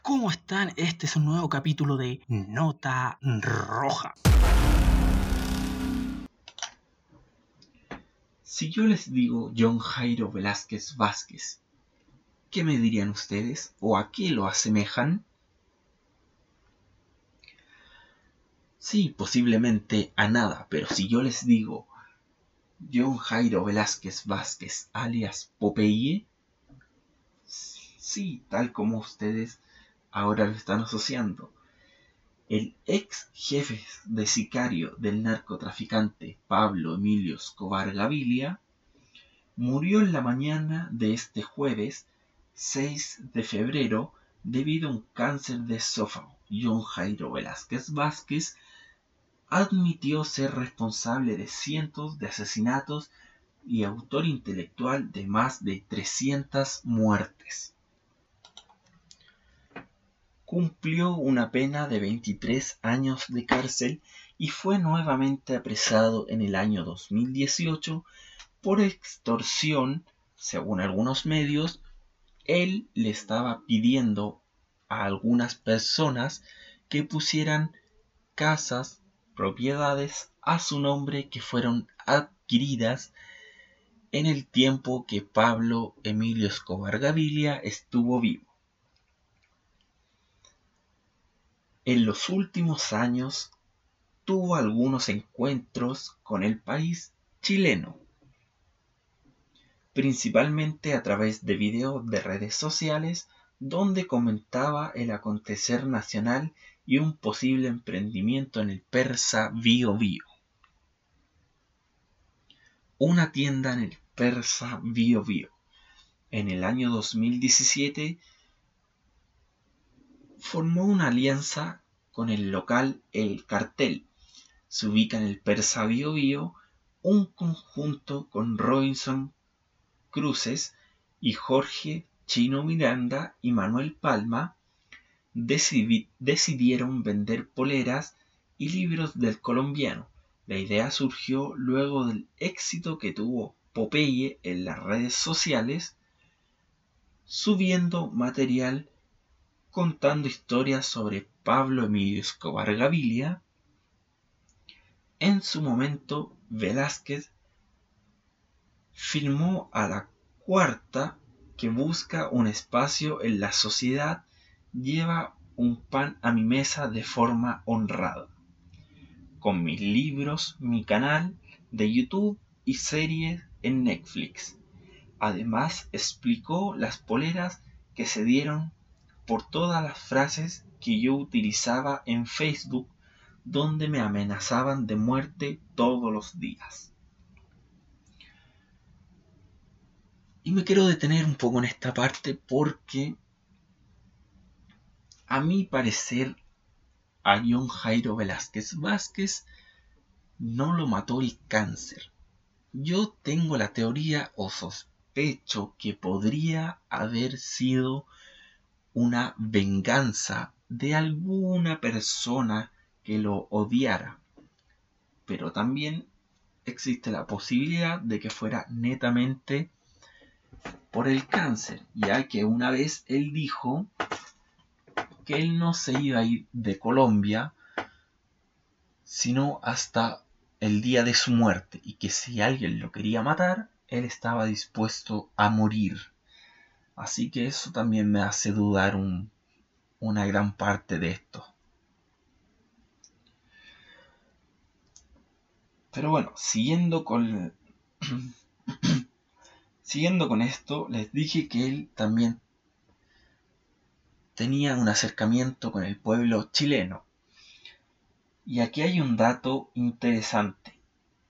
¿Cómo están? Este es un nuevo capítulo de Nota Roja. Si yo les digo John Jairo Velázquez Vázquez, ¿qué me dirían ustedes? ¿O a qué lo asemejan? Sí, posiblemente a nada, pero si yo les digo John Jairo Velázquez Vázquez alias Popeye, sí, tal como ustedes ahora lo están asociando. El ex jefe de sicario del narcotraficante Pablo Emilio Escobar Gavilia murió en la mañana de este jueves 6 de febrero debido a un cáncer de esófago. John Jairo Velázquez Vázquez admitió ser responsable de cientos de asesinatos y autor intelectual de más de 300 muertes. Cumplió una pena de 23 años de cárcel y fue nuevamente apresado en el año 2018 por extorsión, según algunos medios, él le estaba pidiendo a algunas personas que pusieran casas propiedades a su nombre que fueron adquiridas en el tiempo que Pablo Emilio Escobar Gaviria estuvo vivo. En los últimos años tuvo algunos encuentros con el país chileno, principalmente a través de videos de redes sociales donde comentaba el acontecer nacional y un posible emprendimiento en el persa Bio Bio. Una tienda en el persa Bio Bio. En el año 2017 formó una alianza con el local El Cartel. Se ubica en el persa Bio Bio un conjunto con Robinson Cruces y Jorge Chino Miranda y Manuel Palma decidieron vender poleras y libros del colombiano. La idea surgió luego del éxito que tuvo Popeye en las redes sociales, subiendo material contando historias sobre Pablo Emilio Escobar Gavilia. En su momento, Velázquez filmó a la cuarta que busca un espacio en la sociedad lleva un pan a mi mesa de forma honrada. Con mis libros, mi canal de YouTube y series en Netflix. Además explicó las poleras que se dieron por todas las frases que yo utilizaba en Facebook donde me amenazaban de muerte todos los días. Y me quiero detener un poco en esta parte porque a mi parecer a John Jairo Velázquez Vázquez no lo mató el cáncer. Yo tengo la teoría o sospecho que podría haber sido una venganza de alguna persona que lo odiara. Pero también existe la posibilidad de que fuera netamente por el cáncer, ya que una vez él dijo que él no se iba a ir de Colombia sino hasta el día de su muerte y que si alguien lo quería matar, él estaba dispuesto a morir. Así que eso también me hace dudar una gran parte de esto. Pero bueno, siguiendo con Siguiendo con esto, les dije que él también tenía un acercamiento con el pueblo chileno. Y aquí hay un dato interesante.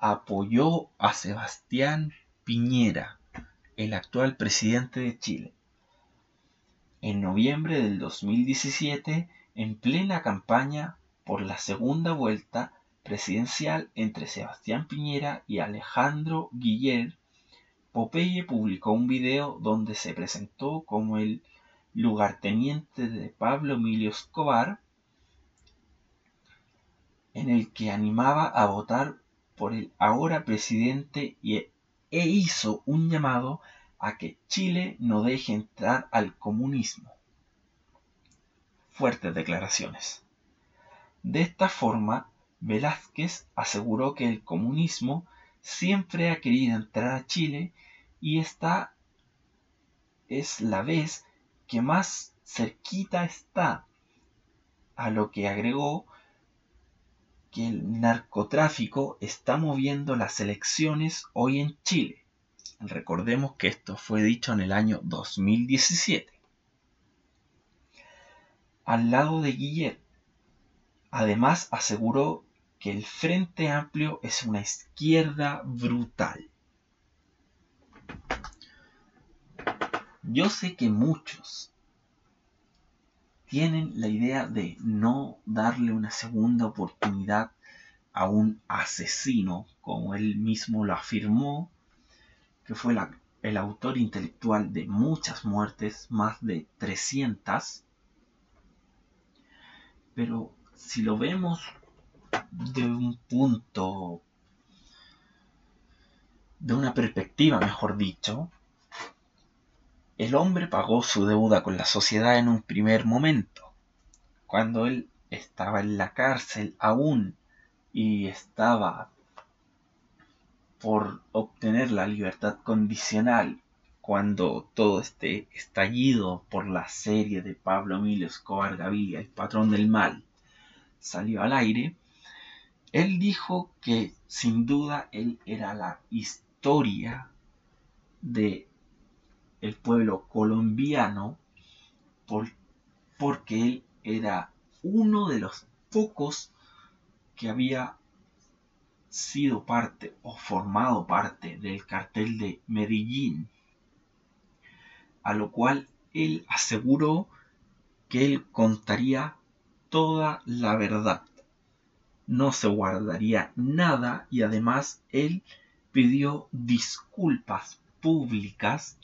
Apoyó a Sebastián Piñera, el actual presidente de Chile. En noviembre del 2017, en plena campaña por la segunda vuelta presidencial entre Sebastián Piñera y Alejandro Guiller, Popeye publicó un video donde se presentó como el lugarteniente de Pablo Emilio Escobar, en el que animaba a votar por el ahora presidente e hizo un llamado a que Chile no deje entrar al comunismo. fuertes declaraciones. De esta forma, Velázquez aseguró que el comunismo siempre ha querido entrar a Chile y esta es la vez que más cerquita está, a lo que agregó que el narcotráfico está moviendo las elecciones hoy en Chile. Recordemos que esto fue dicho en el año 2017. Al lado de Guillet, además aseguró que el Frente Amplio es una izquierda brutal. Yo sé que muchos tienen la idea de no darle una segunda oportunidad a un asesino, como él mismo lo afirmó, que fue el autor intelectual de muchas muertes, más de 300. Pero si lo vemos de un punto, de una perspectiva, mejor dicho, el hombre pagó su deuda con la sociedad en un primer momento, cuando él estaba en la cárcel aún y estaba por obtener la libertad condicional cuando todo este estallido por la serie de Pablo Emilio Escobar Gaviria, el patrón del mal, salió al aire, él dijo que sin duda él era la historia de el pueblo colombiano porque él era uno de los pocos que había sido parte o formado parte del cartel de Medellín, a lo cual él aseguró que él contaría toda la verdad, no se guardaría nada y además él pidió disculpas públicas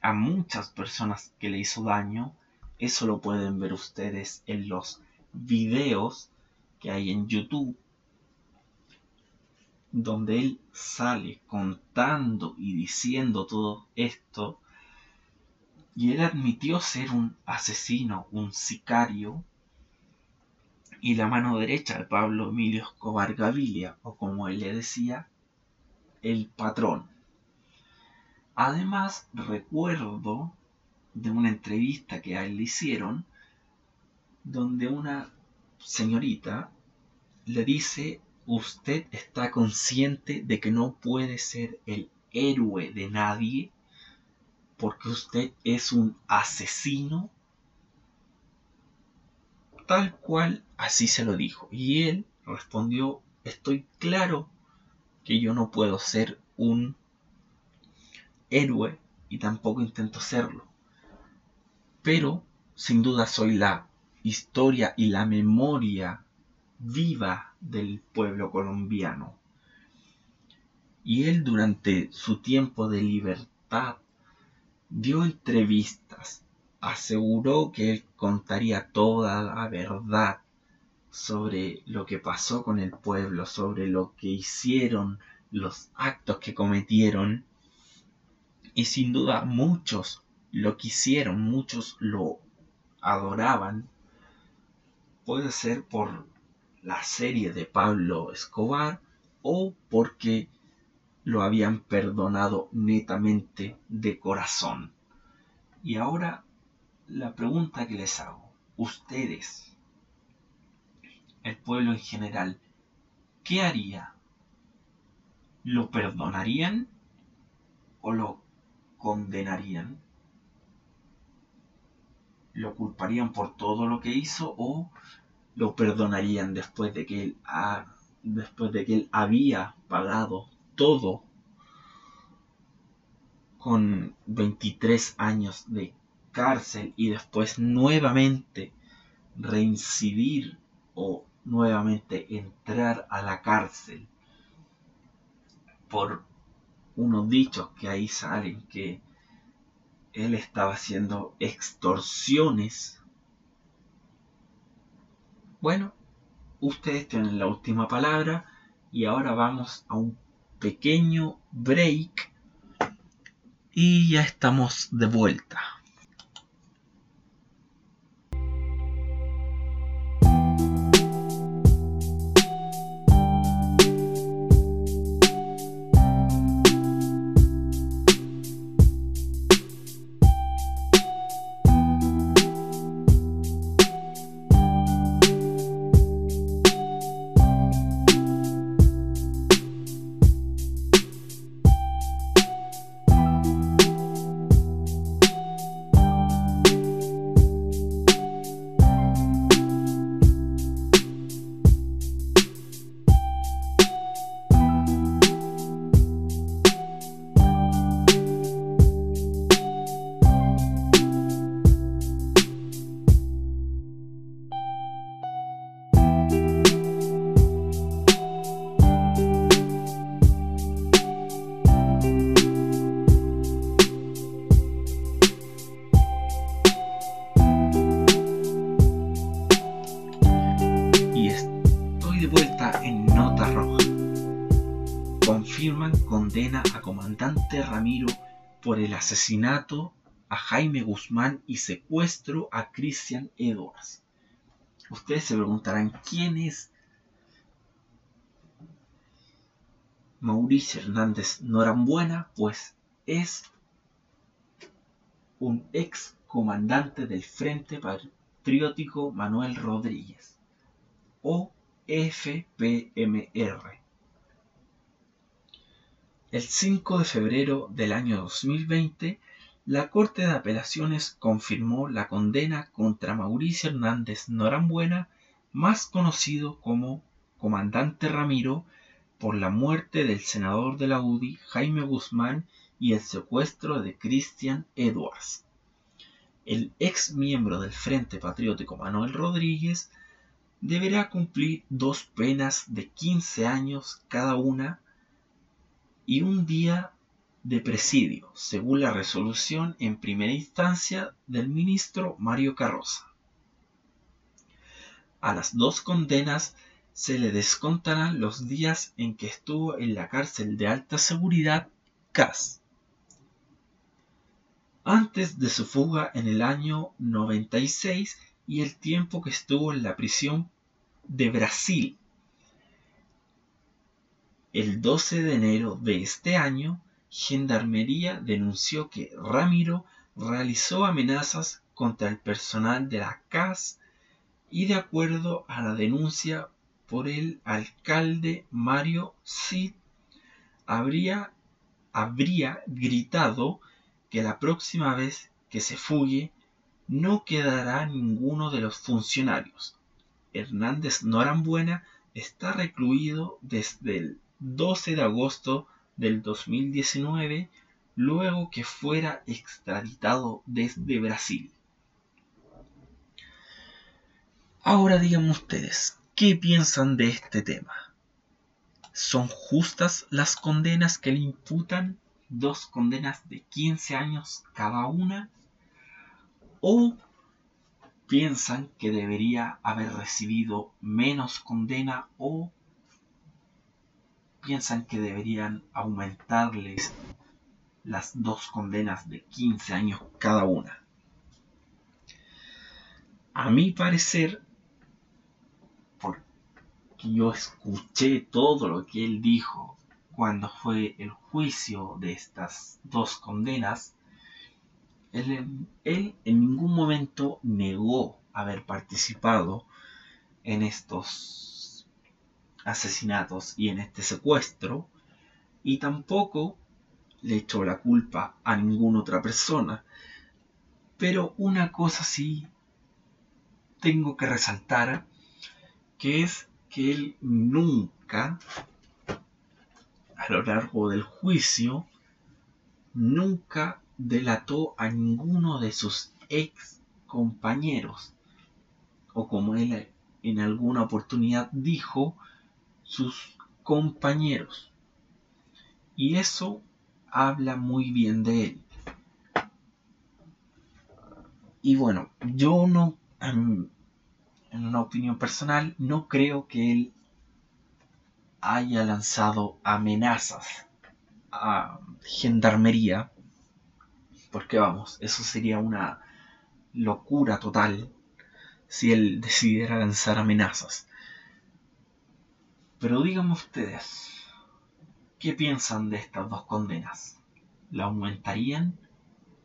a muchas personas que le hizo daño. Eso lo pueden ver ustedes en los videos que hay en YouTube donde él sale contando y diciendo todo esto y él admitió ser un asesino, un sicario y la mano derecha de Pablo Emilio Escobar Gavilia o como él le decía, el patrón. Además, recuerdo de una entrevista que a él le hicieron, donde una señorita le dice, usted está consciente de que no puede ser el héroe de nadie porque usted es un asesino. Tal cual así se lo dijo. Y él respondió, estoy claro que yo no puedo ser un héroe y tampoco intento serlo. Pero sin duda soy la historia y la memoria viva del pueblo colombiano. Y él durante su tiempo de libertad dio entrevistas, aseguró que él contaría toda la verdad sobre lo que pasó con el pueblo, sobre lo que hicieron, los actos que cometieron y sin duda muchos lo quisieron, muchos lo adoraban. Puede ser por la serie de Pablo Escobar o porque lo habían perdonado netamente de corazón. Y ahora la pregunta que les hago, ustedes, el pueblo en general, ¿qué haría? ¿Lo perdonarían o lo condenarían, lo culparían por todo lo que hizo o lo perdonarían después de que él, después de que él había pagado todo con 23 años de cárcel y después nuevamente reincidir o nuevamente entrar a la cárcel por unos dichos que ahí salen que él estaba haciendo extorsiones. Bueno, ustedes tienen la última palabra y ahora vamos a un pequeño break y ya estamos de vuelta. Condena a comandante Ramiro por el asesinato a Jaime Guzmán y secuestro a Christian Edwards. Ustedes se preguntarán quién es Mauricio Hernández Norambuena, pues es un ex comandante del Frente Patriótico Manuel Rodríguez, o FPMR. El 5 de febrero del año 2020, la Corte de Apelaciones confirmó la condena contra Mauricio Hernández Norambuena, más conocido como Comandante Ramiro, por la muerte del senador de la UDI Jaime Guzmán y el secuestro de Christian Edwards. El ex miembro del Frente Patriótico Manuel Rodríguez deberá cumplir dos penas de 15 años cada una y un día de presidio, según la resolución en primera instancia del ministro Mario Carroza. A las dos condenas se le descontarán los días en que estuvo en la cárcel de alta seguridad CAS. Antes de su fuga en el año 96 y el tiempo que estuvo en la prisión de Brasil. El 12 de enero de este año, Gendarmería denunció que Ramiro realizó amenazas contra el personal de la CAS y de acuerdo a la denuncia por el alcalde Mario Cid, habría, habría gritado que la próxima vez que se fugue no quedará ninguno de los funcionarios. Hernández Norambuena está recluido desde el 12 de agosto del 2019, luego que fuera extraditado desde Brasil. Ahora díganme ustedes, ¿Qué piensan de este tema? ¿Son justas las condenas que le imputan? Dos condenas de 15 años cada una. ¿O piensan que debería haber recibido menos condena o piensan que deberían aumentarles las dos condenas de 15 años cada una. A mi parecer, yo escuché todo lo que él dijo cuando fue el juicio de estas dos condenas, él, en ningún momento negó haber participado en estos asesinatos y en este secuestro, y tampoco le echó la culpa a ninguna otra persona. Pero una cosa sí tengo que resaltar, que es que él nunca, a lo largo del juicio, nunca delató a ninguno de sus ex compañeros, o como él en alguna oportunidad dijo, sus compañeros. Y eso habla muy bien de él. Y bueno, yo no, en una opinión personal, no creo que él haya lanzado amenazas a gendarmería, porque vamos, eso sería una locura total si él decidiera lanzar amenazas. Pero díganme ustedes, ¿qué piensan de estas dos condenas? ¿La aumentarían?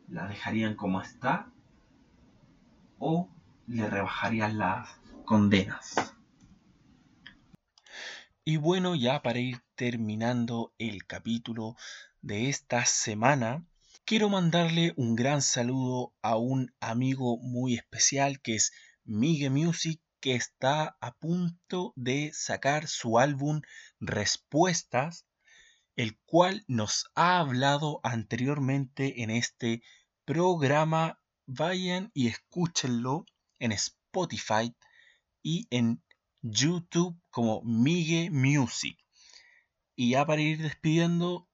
¿La dejarían como está? ¿O le rebajarían las condenas. Y bueno, ya para ir terminando el capítulo de esta semana, quiero mandarle un gran saludo a un amigo muy especial que es Migue Music, que está a punto de sacar su álbum Respuestas, el cual nos ha hablado anteriormente en este programa. Vayan y escúchenlo en Spotify y en YouTube como Migue Music. Y ya para ir despidiendo,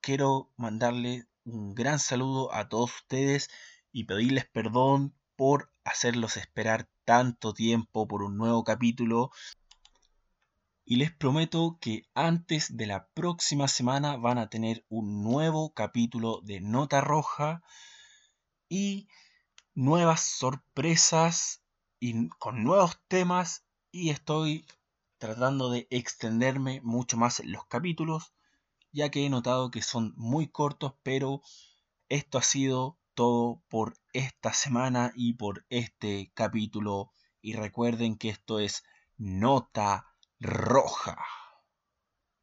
quiero mandarle un gran saludo a todos ustedes y pedirles perdón por hacerlos esperar tanto tiempo por un nuevo capítulo. Y les prometo que antes de la próxima semana van a tener un nuevo capítulo de Nota Roja y nuevas sorpresas y con nuevos temas y estoy tratando de extenderme mucho más los capítulos ya que he notado que son muy cortos pero esto ha sido todo por esta semana y por este capítulo. Y recuerden que esto es nota roja